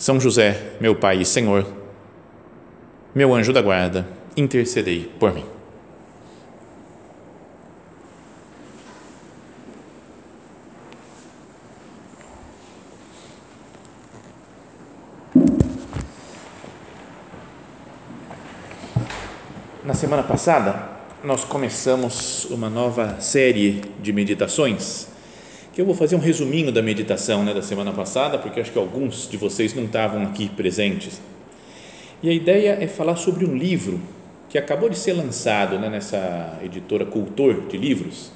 São José, meu Pai e Senhor, meu anjo da guarda, intercedei por mim. Na semana passada, nós começamos uma nova série de meditações que eu vou fazer um resuminho da meditação né, da semana passada, porque acho que alguns de vocês não estavam aqui presentes. E a ideia é falar sobre um livro que acabou de ser lançado né, nessa editora Cultor de Livros.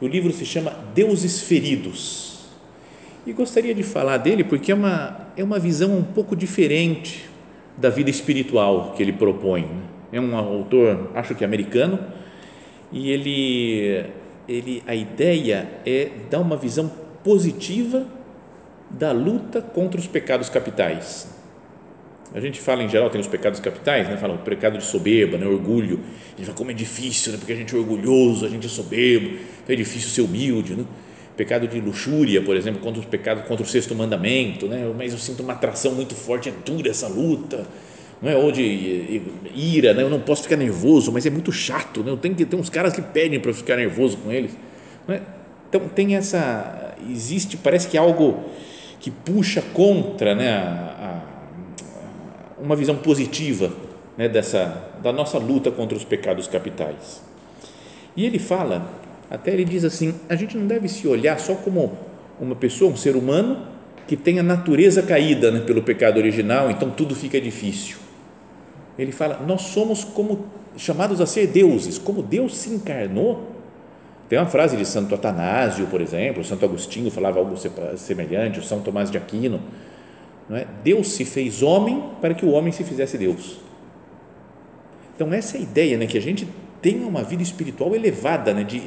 O livro se chama Deuses Feridos. E gostaria de falar dele porque é uma, é uma visão um pouco diferente da vida espiritual que ele propõe. Né? É um autor, acho que americano, e ele ele, a ideia é dar uma visão positiva da luta contra os pecados capitais. A gente fala em geral, tem os pecados capitais, né? fala o pecado de soberba, né? orgulho. A gente fala como é difícil, né? porque a gente é orgulhoso, a gente é soberbo, então é difícil ser humilde. Né? Pecado de luxúria, por exemplo, contra os pecados, contra o sexto mandamento, né? mas eu sinto uma atração muito forte, é dura essa luta não é? ou de ira, né? eu não posso ficar nervoso, mas é muito chato, né? eu tenho que ter uns caras que pedem para eu ficar nervoso com eles. É? Então tem essa, existe, parece que é algo que puxa contra né, a, a, uma visão positiva né, dessa, da nossa luta contra os pecados capitais. E ele fala, até ele diz assim, a gente não deve se olhar só como uma pessoa, um ser humano que tem a natureza caída né, pelo pecado original, então tudo fica difícil ele fala: nós somos como chamados a ser deuses, como Deus se encarnou. Tem uma frase de Santo Atanásio, por exemplo, Santo Agostinho falava algo semelhante, o São Tomás de Aquino. Não é? Deus se fez homem para que o homem se fizesse Deus. Então, essa é a ideia, né, que a gente tenha uma vida espiritual elevada, né, de,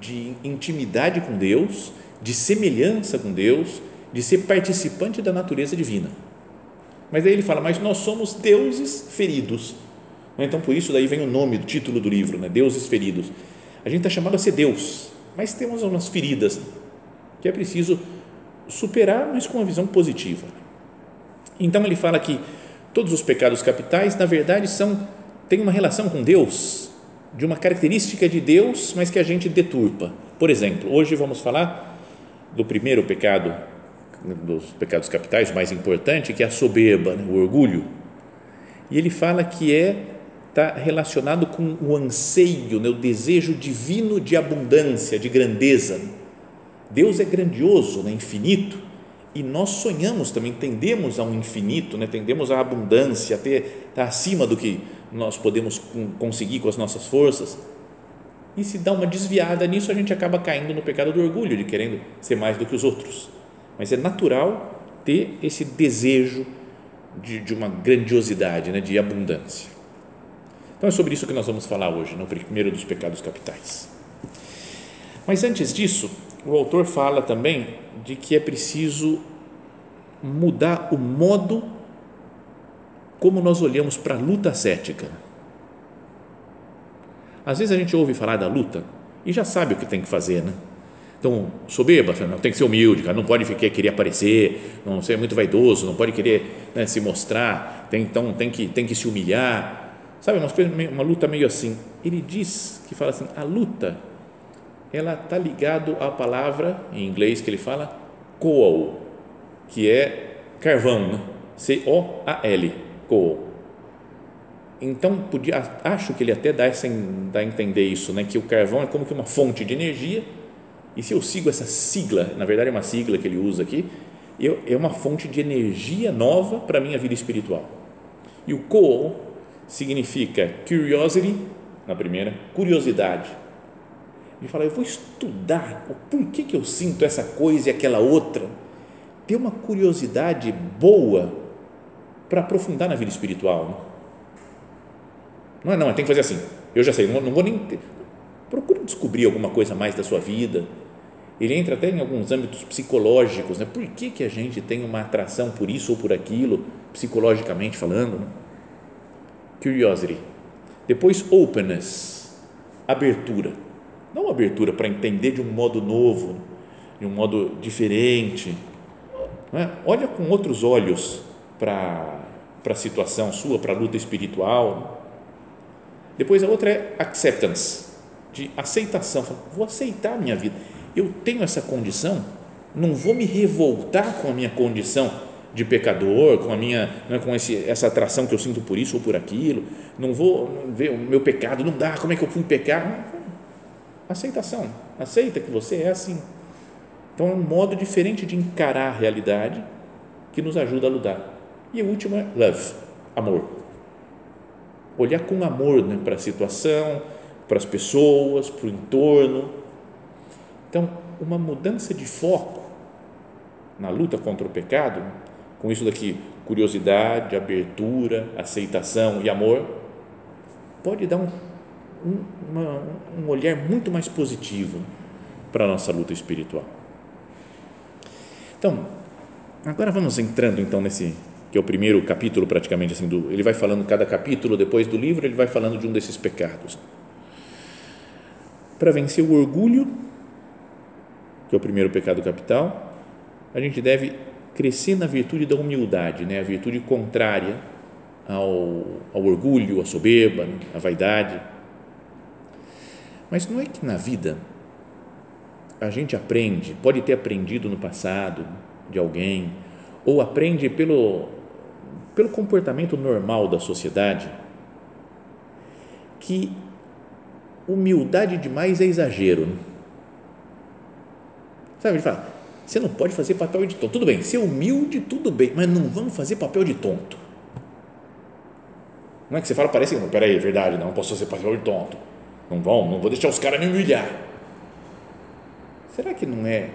de intimidade com Deus, de semelhança com Deus, de ser participante da natureza divina. Mas aí ele fala, mas nós somos deuses feridos. Então, por isso, daí vem o nome, o título do livro, né? Deuses Feridos. A gente está chamado a ser Deus, mas temos umas feridas que é preciso superar, mas com uma visão positiva. Então, ele fala que todos os pecados capitais, na verdade, são têm uma relação com Deus, de uma característica de Deus, mas que a gente deturpa. Por exemplo, hoje vamos falar do primeiro pecado dos pecados capitais, o mais importante, que é a soberba, né, o orgulho. E ele fala que é está relacionado com o anseio, né, o desejo divino de abundância, de grandeza. Deus é grandioso, né, infinito, e nós sonhamos também, tendemos a um infinito, né, tendemos à abundância, a ter, tá acima do que nós podemos conseguir com as nossas forças. E se dá uma desviada nisso, a gente acaba caindo no pecado do orgulho, de querendo ser mais do que os outros mas é natural ter esse desejo de, de uma grandiosidade, né, de abundância. Então é sobre isso que nós vamos falar hoje, no primeiro dos pecados capitais. Mas antes disso, o autor fala também de que é preciso mudar o modo como nós olhamos para a luta ascética. Às vezes a gente ouve falar da luta e já sabe o que tem que fazer, né? Então, soberba, não, tem que ser humilde, cara, não pode ficar, querer aparecer, não ser muito vaidoso, não pode querer né, se mostrar, tem, então tem que, tem que se humilhar. Sabe, uma, luta meio assim. Ele diz que fala assim: a luta, ela está ligado à palavra, em inglês que ele fala, coal, que é carvão, né? C-O-A-L, coal. Então, podia, acho que ele até dá, essa, dá a entender isso, né? que o carvão é como que uma fonte de energia e se eu sigo essa sigla, na verdade é uma sigla que ele usa aqui, eu, é uma fonte de energia nova para a minha vida espiritual. E o ko significa curiosity, na primeira, curiosidade. Ele fala, eu vou estudar o porquê que eu sinto essa coisa e aquela outra, ter uma curiosidade boa para aprofundar na vida espiritual. Não é, não, tem que fazer assim. Eu já sei, não, não vou nem. Ter. Procure descobrir alguma coisa mais da sua vida. Ele entra até em alguns âmbitos psicológicos, né? Por que, que a gente tem uma atração por isso ou por aquilo, psicologicamente falando? Né? Curiosity. Depois, openness, abertura. Não abertura para entender de um modo novo, de um modo diferente. É? Olha com outros olhos para a situação sua, para a luta espiritual. Depois a outra é acceptance, de aceitação. Vou aceitar a minha vida. Eu tenho essa condição, não vou me revoltar com a minha condição de pecador, com a minha, né, com esse, essa atração que eu sinto por isso ou por aquilo. Não vou ver o meu pecado, não dá. Como é que eu fui pecar? Aceitação. Aceita que você é assim. Então é um modo diferente de encarar a realidade que nos ajuda a lutar. E o último é love, amor. Olhar com amor né, para a situação, para as pessoas, para o entorno. Então, uma mudança de foco na luta contra o pecado, com isso daqui, curiosidade, abertura, aceitação e amor, pode dar um um, uma, um olhar muito mais positivo para a nossa luta espiritual. Então, agora vamos entrando então nesse que é o primeiro capítulo praticamente assim do, ele vai falando cada capítulo depois do livro ele vai falando de um desses pecados. Para vencer o orgulho, que é o primeiro pecado capital, a gente deve crescer na virtude da humildade, né? A virtude contrária ao, ao orgulho, à soberba, à vaidade mas não é que na vida a gente aprende, pode ter aprendido no passado de alguém, ou aprende pelo, pelo comportamento normal da sociedade, que humildade demais é exagero. Né? Sabe, ele fala, você não pode fazer papel de tonto. Tudo bem, ser humilde, tudo bem, mas não vamos fazer papel de tonto. Não é que você fala, parece não, peraí, é verdade, não posso fazer papel de tonto não vão, não vou deixar os caras me humilhar. Será que não é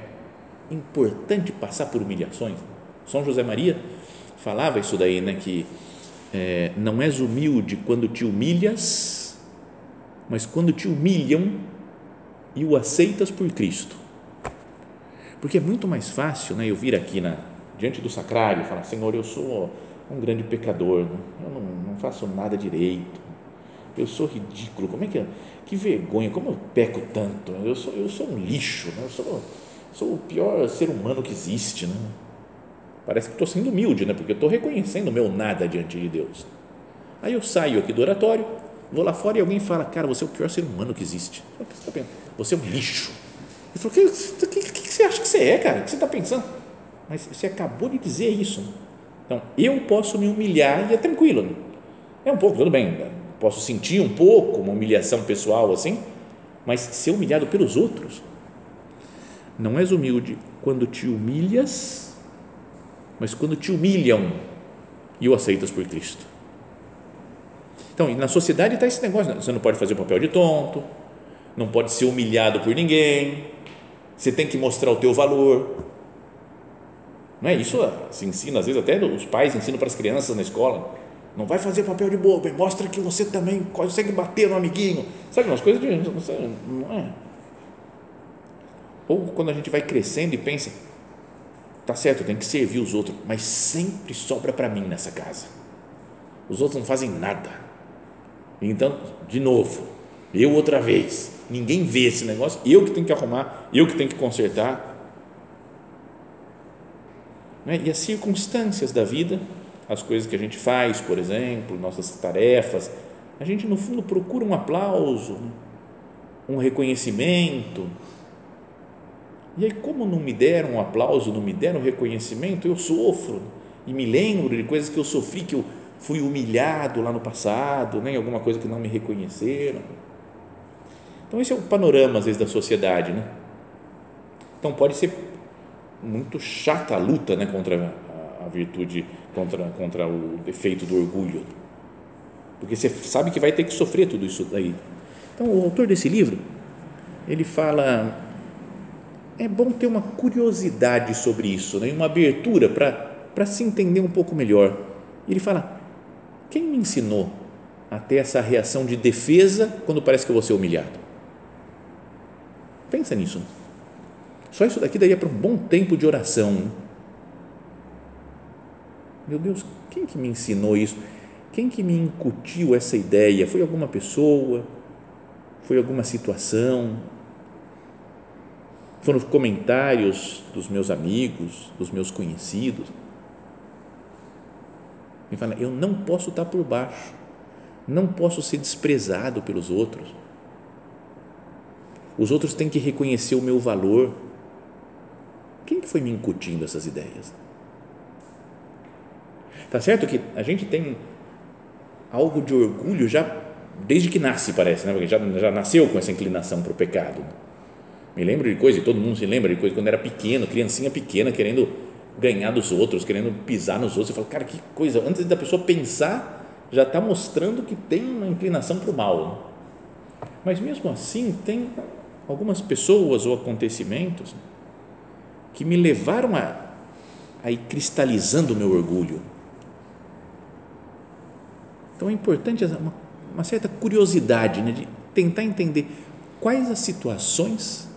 importante passar por humilhações? São José Maria falava isso daí, né? Que é, não és humilde quando te humilhas, mas quando te humilham e o aceitas por Cristo. Porque é muito mais fácil, né? Eu vir aqui na, diante do sacrário e falar, Senhor, eu sou um grande pecador, né? eu não, não faço nada direito, eu sou ridículo, como é que é? que vergonha, como eu peco tanto, eu sou, eu sou um lixo, né? eu sou, sou o pior ser humano que existe, né? Parece que estou sendo humilde, né? porque estou reconhecendo o meu nada diante de Deus. Aí eu saio aqui do oratório, vou lá fora e alguém fala, cara, você é o pior ser humano que existe. Você é um lixo. Eu falo, o que, que, que, você acha que você é, cara? O que você está pensando? Mas você acabou de dizer isso. Então, eu posso me humilhar e é tranquilo. Né? É um pouco, tudo bem, posso sentir um pouco uma humilhação pessoal assim, mas ser humilhado pelos outros. Não és humilde quando te humilhas, mas quando te humilham e o aceitas por Cristo. Então, na sociedade está esse negócio: né? você não pode fazer o papel de tonto, não pode ser humilhado por ninguém, você tem que mostrar o teu valor. Não é isso? Se ensina, às vezes até os pais ensinam para as crianças na escola não vai fazer papel de bobo, mostra que você também consegue bater no amiguinho. Sabe, umas coisas de. Não é. Ou quando a gente vai crescendo e pensa, tá certo, tem que servir os outros, mas sempre sobra para mim nessa casa. Os outros não fazem nada. Então, de novo, eu outra vez. Ninguém vê esse negócio, eu que tenho que arrumar, eu que tenho que consertar. Né? E as circunstâncias da vida as coisas que a gente faz, por exemplo, nossas tarefas, a gente no fundo procura um aplauso, um reconhecimento. E aí, como não me deram um aplauso, não me deram um reconhecimento, eu sofro e me lembro de coisas que eu sofri, que eu fui humilhado lá no passado, né, alguma coisa que não me reconheceram. Então, esse é o panorama, às vezes, da sociedade. Né? Então, pode ser muito chata a luta né, contra a virtude contra, contra o defeito do orgulho. Porque você sabe que vai ter que sofrer tudo isso daí. Então, o autor desse livro, ele fala é bom ter uma curiosidade sobre isso, né? uma abertura para se entender um pouco melhor. Ele fala: quem me ensinou a ter essa reação de defesa quando parece que eu vou ser humilhado? Pensa nisso. Só isso daqui daria para um bom tempo de oração. Meu Deus, quem que me ensinou isso? Quem que me incutiu essa ideia? Foi alguma pessoa? Foi alguma situação? Foram os comentários dos meus amigos, dos meus conhecidos? Me fala, eu não posso estar por baixo, não posso ser desprezado pelos outros. Os outros têm que reconhecer o meu valor. Quem foi me incutindo essas ideias? Tá certo que a gente tem algo de orgulho já desde que nasce, parece, né? Porque já, já nasceu com essa inclinação para o pecado. Me lembro de coisa, e todo mundo se lembra de coisa quando era pequeno, criancinha pequena querendo ganhar dos outros, querendo pisar nos outros. Eu falo, cara, que coisa, antes da pessoa pensar, já está mostrando que tem uma inclinação para o mal. Mas mesmo assim, tem algumas pessoas ou acontecimentos que me levaram a, a ir cristalizando o meu orgulho então é importante uma, uma certa curiosidade né, de tentar entender quais as situações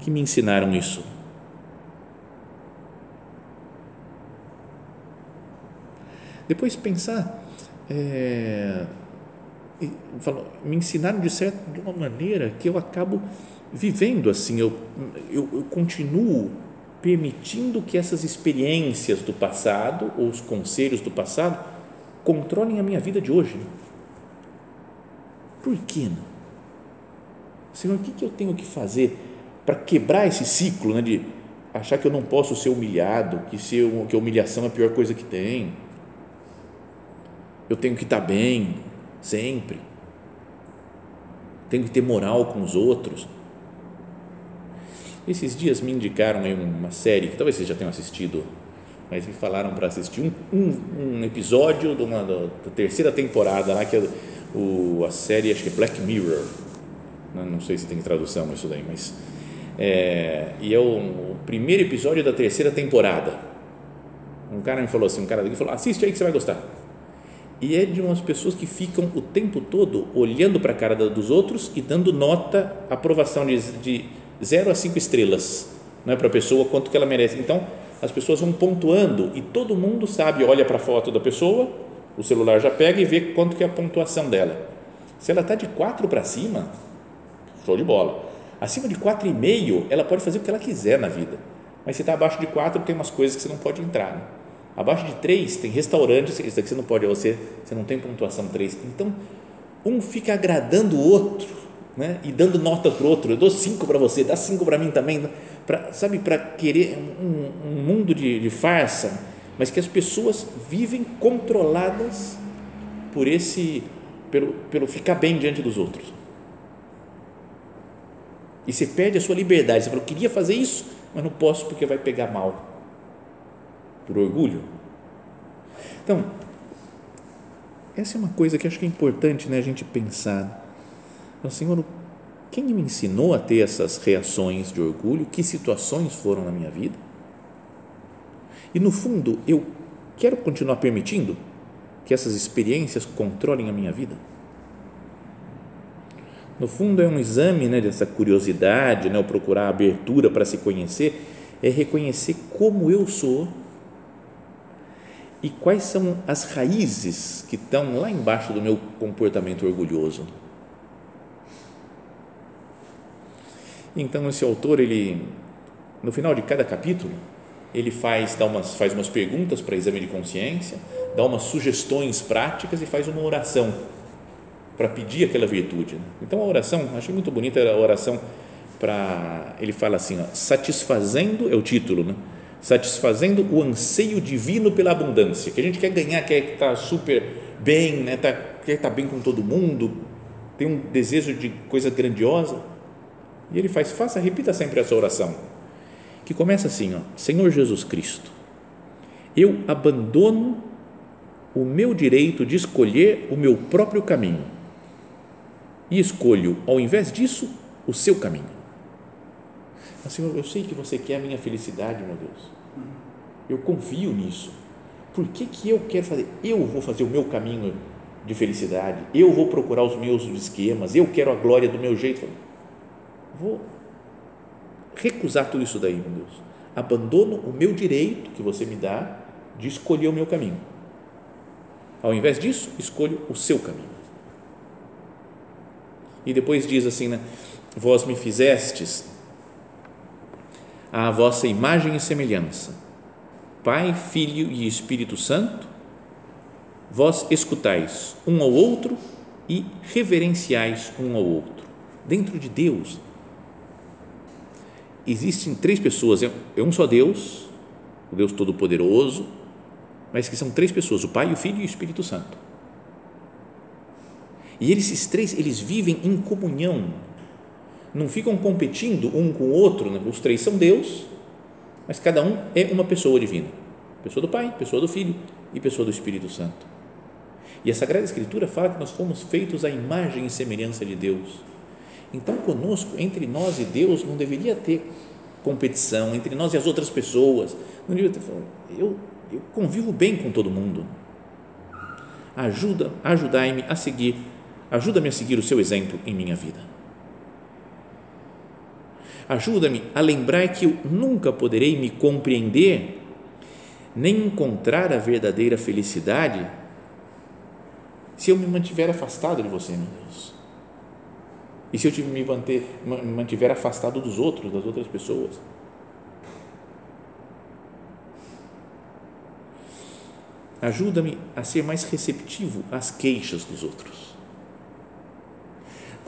que me ensinaram isso. Depois pensar, é, me ensinaram de certa de uma maneira que eu acabo vivendo assim, eu, eu, eu continuo permitindo que essas experiências do passado ou os conselhos do passado controlem a minha vida de hoje. Por que não? Senhor, o que, que eu tenho que fazer para quebrar esse ciclo né, de achar que eu não posso ser humilhado, que, ser, que a humilhação é a pior coisa que tem? Eu tenho que estar bem sempre. Tenho que ter moral com os outros. Esses dias me indicaram uma série que talvez vocês já tenham assistido mas me falaram para assistir um, um, um episódio de uma, da, terceira temporada lá, que é o, a série, acho que é Black Mirror, não sei se tem tradução isso daí, mas é, e é o, o, primeiro episódio da terceira temporada um cara me falou assim, um cara daqui falou, assiste aí que você vai gostar e é de umas pessoas que ficam o tempo todo olhando para a cara dos outros e dando nota, aprovação de, de 0 a 5 estrelas não é para a pessoa, quanto que ela merece então as pessoas vão pontuando e todo mundo sabe, olha para a foto da pessoa, o celular já pega e vê quanto que é a pontuação dela. Se ela está de 4 para cima, show de bola. Acima de 4,5, ela pode fazer o que ela quiser na vida. Mas se está abaixo de 4, tem umas coisas que você não pode entrar. Né? Abaixo de 3, tem restaurantes, isso daqui você não pode, você, você não tem pontuação 3. Então, um fica agradando o outro né? e dando nota para o outro. Eu dou 5 para você, dá 5 para mim também pra, sabe, para querer um, um mundo de, de farsa, mas que as pessoas vivem controladas por esse, pelo, pelo ficar bem diante dos outros. E você perde a sua liberdade. Você fala, eu queria fazer isso, mas não posso porque vai pegar mal. Por orgulho. Então, essa é uma coisa que acho que é importante né, a gente pensar. Então, Senhor, quem me ensinou a ter essas reações de orgulho? Que situações foram na minha vida? E no fundo, eu quero continuar permitindo que essas experiências controlem a minha vida? No fundo, é um exame né, dessa curiosidade, né, procurar abertura para se conhecer, é reconhecer como eu sou e quais são as raízes que estão lá embaixo do meu comportamento orgulhoso. Então esse autor ele no final de cada capítulo ele faz dá umas faz umas perguntas para exame de consciência, dá umas sugestões práticas e faz uma oração para pedir aquela virtude. Né? Então a oração, achei muito bonita a oração para ele fala assim, ó, satisfazendo é o título, né? Satisfazendo o anseio divino pela abundância, que a gente quer ganhar, quer estar super bem, né? Tá, quer estar bem com todo mundo, tem um desejo de coisa grandiosa e ele faz, faça, repita sempre essa oração, que começa assim, ó, Senhor Jesus Cristo, eu abandono o meu direito de escolher o meu próprio caminho e escolho, ao invés disso, o seu caminho. Mas, Senhor, eu sei que você quer a minha felicidade, meu Deus. Eu confio nisso. Por que, que eu quero fazer? Eu vou fazer o meu caminho de felicidade, eu vou procurar os meus esquemas, eu quero a glória do meu jeito. Vou recusar tudo isso daí, meu Deus. Abandono o meu direito que você me dá de escolher o meu caminho. Ao invés disso, escolho o seu caminho. E depois diz assim, né? Vós me fizestes à vossa imagem e semelhança. Pai, Filho e Espírito Santo, vós escutais um ao outro e reverenciais um ao outro. Dentro de Deus existem três pessoas, é um só Deus, o Deus Todo-Poderoso, mas que são três pessoas, o Pai, o Filho e o Espírito Santo. E eles, esses três, eles vivem em comunhão, não ficam competindo um com o outro, né? os três são Deus, mas cada um é uma pessoa divina, pessoa do Pai, pessoa do Filho e pessoa do Espírito Santo. E a Sagrada Escritura fala que nós fomos feitos à imagem e semelhança de Deus. Então, conosco, entre nós e Deus, não deveria ter competição entre nós e as outras pessoas. Não deveria ter, eu eu convivo bem com todo mundo. Ajuda, ajudai-me a seguir, ajuda-me a seguir o seu exemplo em minha vida. Ajuda-me a lembrar que eu nunca poderei me compreender nem encontrar a verdadeira felicidade se eu me mantiver afastado de você, meu Deus. E se eu me manter, mantiver afastado dos outros, das outras pessoas. Ajuda-me a ser mais receptivo às queixas dos outros.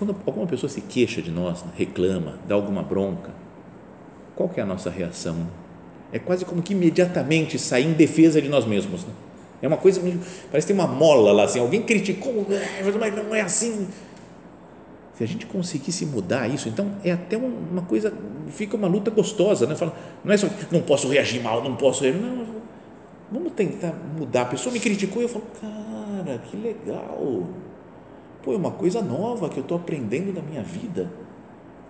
Quando alguma pessoa se queixa de nós, reclama, dá alguma bronca, qual que é a nossa reação? É quase como que imediatamente sair em defesa de nós mesmos. Né? É uma coisa, parece que tem uma mola lá, assim, alguém criticou, mas não é assim. Se a gente conseguisse mudar isso, então é até uma coisa, fica uma luta gostosa, né? Fala, não é só, não posso reagir mal, não posso reagir, não, Vamos tentar mudar. A pessoa me criticou e eu falo, cara, que legal. Pô, é uma coisa nova que eu estou aprendendo na minha vida.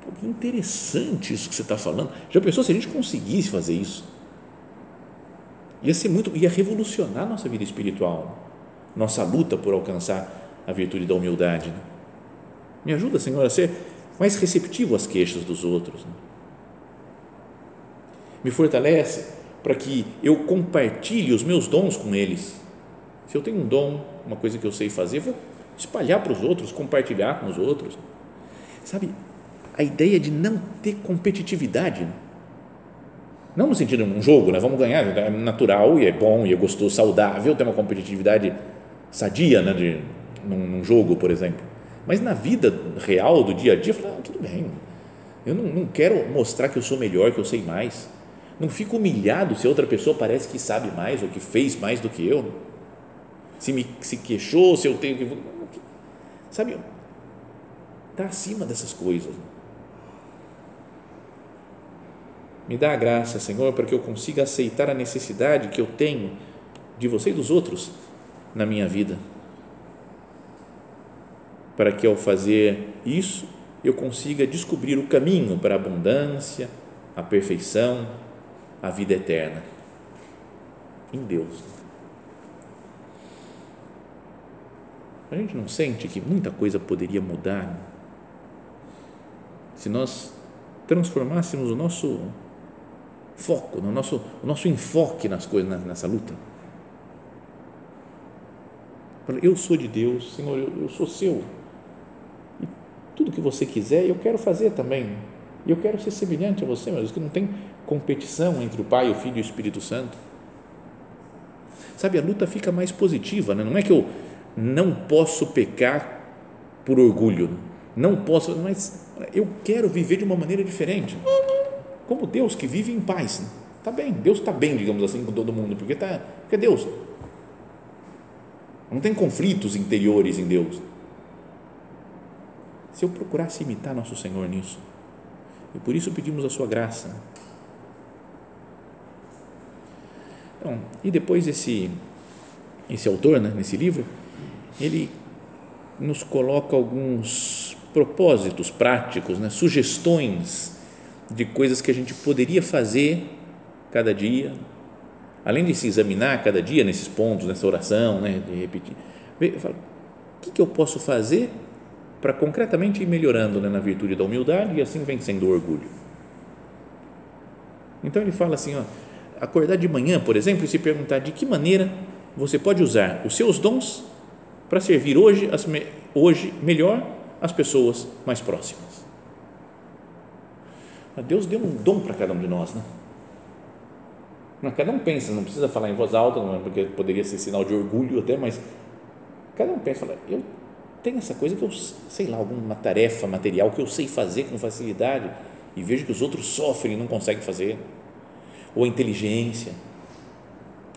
Pô, que interessante isso que você está falando. Já pensou se a gente conseguisse fazer isso? Ia ser muito, ia revolucionar nossa vida espiritual, nossa luta por alcançar a virtude da humildade. Né? Me ajuda, Senhor, a ser mais receptivo às queixas dos outros. Né? Me fortalece para que eu compartilhe os meus dons com eles. Se eu tenho um dom, uma coisa que eu sei fazer, vou espalhar para os outros, compartilhar com os outros. Sabe, a ideia de não ter competitividade, não no sentido de um jogo, né? vamos ganhar, é natural e é bom e é gostoso, saudável ter uma competitividade sadia né? de, num, num jogo, por exemplo. Mas na vida real, do dia a dia, eu falo, ah, tudo bem, eu não, não quero mostrar que eu sou melhor, que eu sei mais não fico humilhado se outra pessoa parece que sabe mais ou que fez mais do que eu. Se me se queixou, se eu tenho que. Sabe? Está acima dessas coisas. Me dá a graça, Senhor, para que eu consiga aceitar a necessidade que eu tenho de você e dos outros na minha vida. Para que ao fazer isso, eu consiga descobrir o caminho para a abundância, a perfeição a vida eterna em Deus. A gente não sente que muita coisa poderia mudar se nós transformássemos o nosso foco, no nosso, o nosso enfoque nas coisas, nessa luta. Eu sou de Deus, Senhor, eu, eu sou seu. E tudo que você quiser, eu quero fazer também. E eu quero ser semelhante a você, mas que não tem competição entre o Pai, o Filho e o Espírito Santo. Sabe, a luta fica mais positiva, né? não é que eu não posso pecar por orgulho, não posso, mas eu quero viver de uma maneira diferente, como Deus que vive em paz. Está bem, Deus está bem, digamos assim, com todo mundo, porque, tá, porque é Deus. Não tem conflitos interiores em Deus. Se eu procurasse imitar nosso Senhor nisso, e por isso pedimos a sua graça, Então, e depois esse, esse autor, né, nesse livro, ele nos coloca alguns propósitos práticos, né, sugestões de coisas que a gente poderia fazer cada dia, além de se examinar cada dia nesses pontos, nessa oração, né, de repetir, falo, o que, que eu posso fazer para concretamente ir melhorando né, na virtude da humildade e assim vencendo o orgulho. Então ele fala assim, ó, acordar de manhã, por exemplo, e se perguntar de que maneira você pode usar os seus dons para servir hoje, as, hoje melhor as pessoas mais próximas. Deus deu um dom para cada um de nós, né? Não, cada um pensa, não precisa falar em voz alta, não, é porque poderia ser sinal de orgulho até, mas cada um pensa, fala, eu tenho essa coisa que eu, sei lá, alguma tarefa material que eu sei fazer com facilidade e vejo que os outros sofrem e não conseguem fazer. Ou a inteligência,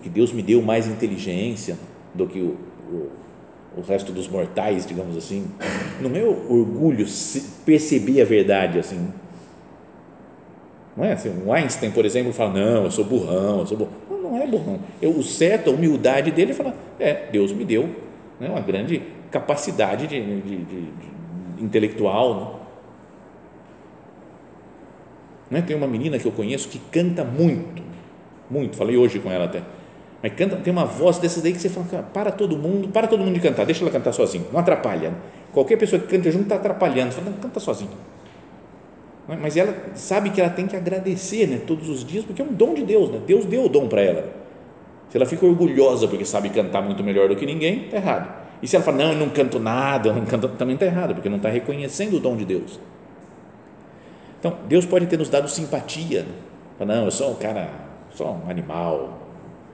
que Deus me deu mais inteligência do que o, o, o resto dos mortais, digamos assim. Não é orgulho perceber a verdade assim. Não é assim, o Einstein, por exemplo, fala, não, eu sou burrão, eu sou burrão. Não, não é burrão. O certo, a humildade dele falar, é, Deus me deu né, uma grande capacidade de, de, de, de intelectual. Né? Né? Tem uma menina que eu conheço que canta muito, muito, falei hoje com ela até, mas canta, tem uma voz dessas daí que você fala, para todo mundo, para todo mundo de cantar, deixa ela cantar sozinha, não atrapalha. Qualquer pessoa que canta junto está atrapalhando, fala, não, canta sozinha. Mas ela sabe que ela tem que agradecer né, todos os dias, porque é um dom de Deus, né? Deus deu o dom para ela. Se ela fica orgulhosa porque sabe cantar muito melhor do que ninguém, está errado. E se ela fala, não, eu não canto nada, eu não canto, também está errado, porque não está reconhecendo o dom de Deus. Então, Deus pode ter nos dado simpatia. Né? Fala, não, eu sou um cara, sou um animal.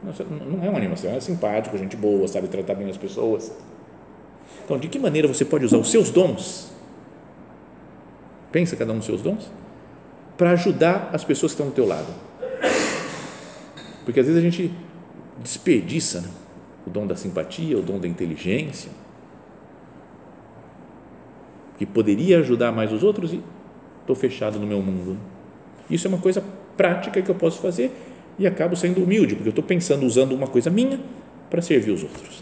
Não, é um animal, você é simpático, gente boa, sabe tratar bem as pessoas. Então, de que maneira você pode usar os seus dons? Pensa cada um dos seus dons para ajudar as pessoas que estão do teu lado. Porque às vezes a gente desperdiça né? o dom da simpatia, o dom da inteligência, que poderia ajudar mais os outros e estou fechado no meu mundo. Isso é uma coisa prática que eu posso fazer e acabo sendo humilde, porque eu estou pensando, usando uma coisa minha para servir os outros.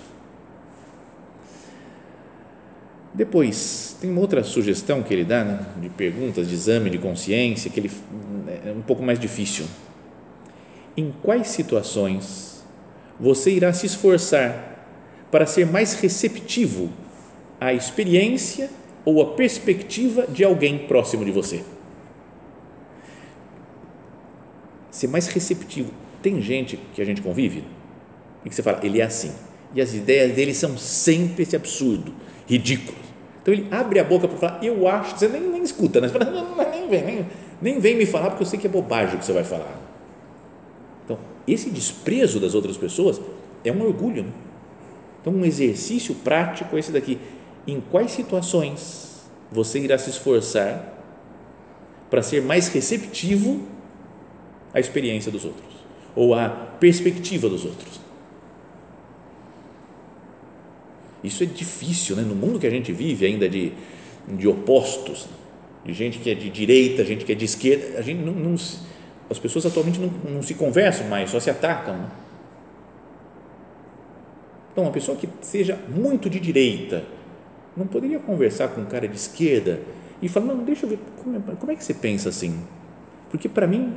Depois, tem uma outra sugestão que ele dá, né, de perguntas, de exame de consciência, que ele é um pouco mais difícil. Em quais situações você irá se esforçar para ser mais receptivo à experiência ou à perspectiva de alguém próximo de você. Ser mais receptivo. Tem gente que a gente convive e que você fala, ele é assim. E as ideias dele são sempre esse absurdo, ridículo. Então ele abre a boca para falar, eu acho, você nem, nem escuta, né? Você fala, não, nem vem, nem, nem vem me falar porque eu sei que é bobagem o que você vai falar esse desprezo das outras pessoas é um orgulho. Né? Então, um exercício prático é esse daqui. Em quais situações você irá se esforçar para ser mais receptivo à experiência dos outros ou à perspectiva dos outros? Isso é difícil, né? no mundo que a gente vive ainda de, de opostos, de gente que é de direita, gente que é de esquerda, a gente não, não as pessoas atualmente não, não se conversam mais, só se atacam. Né? Então, uma pessoa que seja muito de direita não poderia conversar com um cara de esquerda e falar: não, deixa eu ver, como é, como é que você pensa assim? Porque para mim,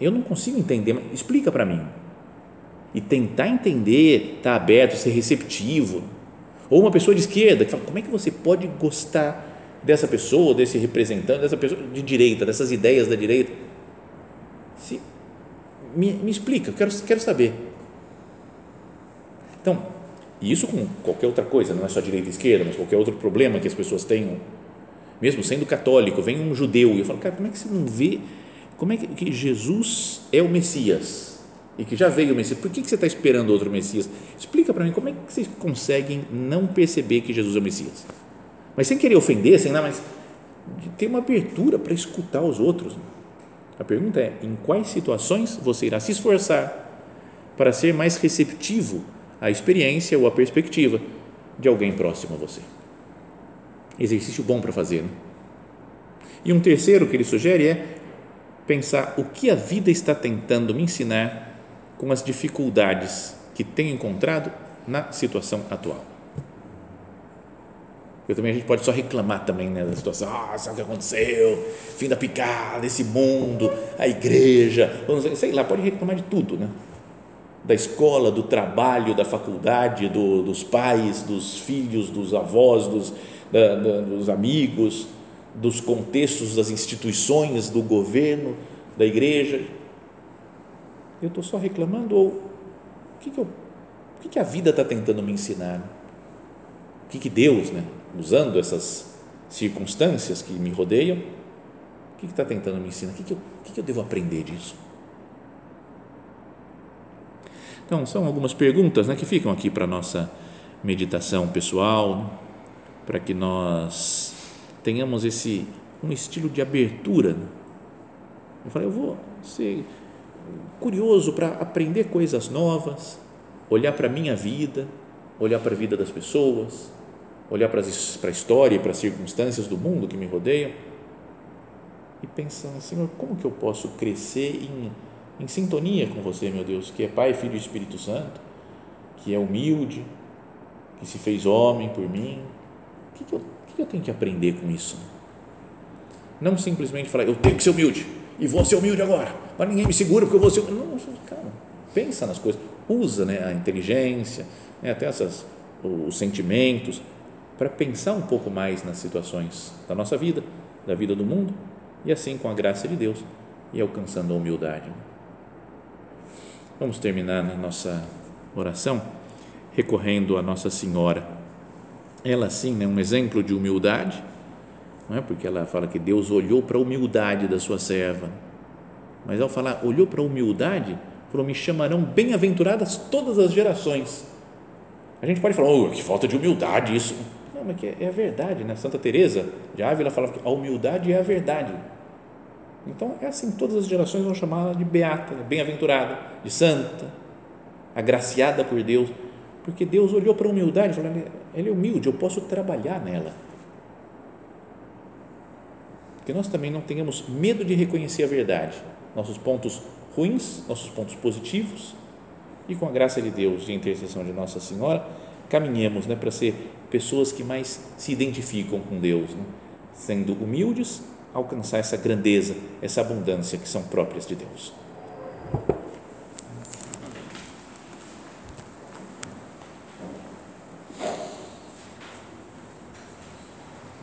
eu não consigo entender, mas explica para mim. E tentar entender, estar tá aberto, ser receptivo. Ou uma pessoa de esquerda que fala: como é que você pode gostar dessa pessoa, desse representante, dessa pessoa de direita, dessas ideias da direita? Se, me, me explica, quero, quero saber. Então, isso com qualquer outra coisa, não é só direita e esquerda, mas qualquer outro problema que as pessoas tenham, mesmo sendo católico, vem um judeu e eu falo, cara, como é que você não vê, como é que, que Jesus é o Messias e que já veio o Messias, por que, que você está esperando outro Messias? Explica para mim, como é que vocês conseguem não perceber que Jesus é o Messias? Mas sem querer ofender, sem nada, mas ter uma abertura para escutar os outros. A pergunta é: em quais situações você irá se esforçar para ser mais receptivo à experiência ou à perspectiva de alguém próximo a você? Exercício bom para fazer. Né? E um terceiro que ele sugere é pensar o que a vida está tentando me ensinar com as dificuldades que tenho encontrado na situação atual. Porque também a gente pode só reclamar também né, da situação. Ah, sabe o que aconteceu? Fim da picada, esse mundo, a igreja, sei lá, pode reclamar de tudo, né? Da escola, do trabalho, da faculdade, do, dos pais, dos filhos, dos avós, dos, da, da, dos amigos, dos contextos das instituições, do governo, da igreja. Eu estou só reclamando ou o que, que, eu, o que, que a vida está tentando me ensinar? O que, que Deus, né, usando essas circunstâncias que me rodeiam, o que está tentando me ensinar? O que, que, eu, o que, que eu devo aprender disso? Então, são algumas perguntas né, que ficam aqui para a nossa meditação pessoal, né, para que nós tenhamos esse um estilo de abertura. Né. Eu falei, eu vou ser curioso para aprender coisas novas, olhar para a minha vida, olhar para a vida das pessoas, olhar para, a história e para as circunstâncias do mundo que me rodeiam e pensar, Senhor, como que eu posso crescer em, em sintonia com você, meu Deus, que é Pai, Filho e Espírito Santo, que é humilde, que se fez homem por mim. O que, que, eu, eu tenho que aprender com isso? Não simplesmente falar, eu tenho que ser humilde e vou ser humilde agora, mas ninguém me segura porque eu vou ser. Não, calma, pensa nas coisas, usa né, a inteligência, né, até essas, os sentimentos para pensar um pouco mais nas situações da nossa vida, da vida do mundo, e assim, com a graça de Deus, e alcançando a humildade. Vamos terminar na nossa oração recorrendo a Nossa Senhora. Ela, sim, né, um exemplo de humildade, não é? porque ela fala que Deus olhou para a humildade da sua serva, mas ao falar olhou para a humildade, falou: Me chamarão bem-aventuradas todas as gerações. A gente pode falar, oh, que falta de humildade isso não, mas é, é a verdade, né? Santa Teresa de Ávila falava que a humildade é a verdade. Então é assim, todas as gerações vão chamá-la de beata, bem-aventurada, de santa, agraciada por Deus, porque Deus olhou para a humildade e falou: ela é humilde, eu posso trabalhar nela. Que nós também não tenhamos medo de reconhecer a verdade, nossos pontos ruins, nossos pontos positivos, e com a graça de Deus e a intercessão de Nossa Senhora, caminhemos né, para ser pessoas que mais se identificam com Deus, né? sendo humildes, alcançar essa grandeza, essa abundância que são próprias de Deus.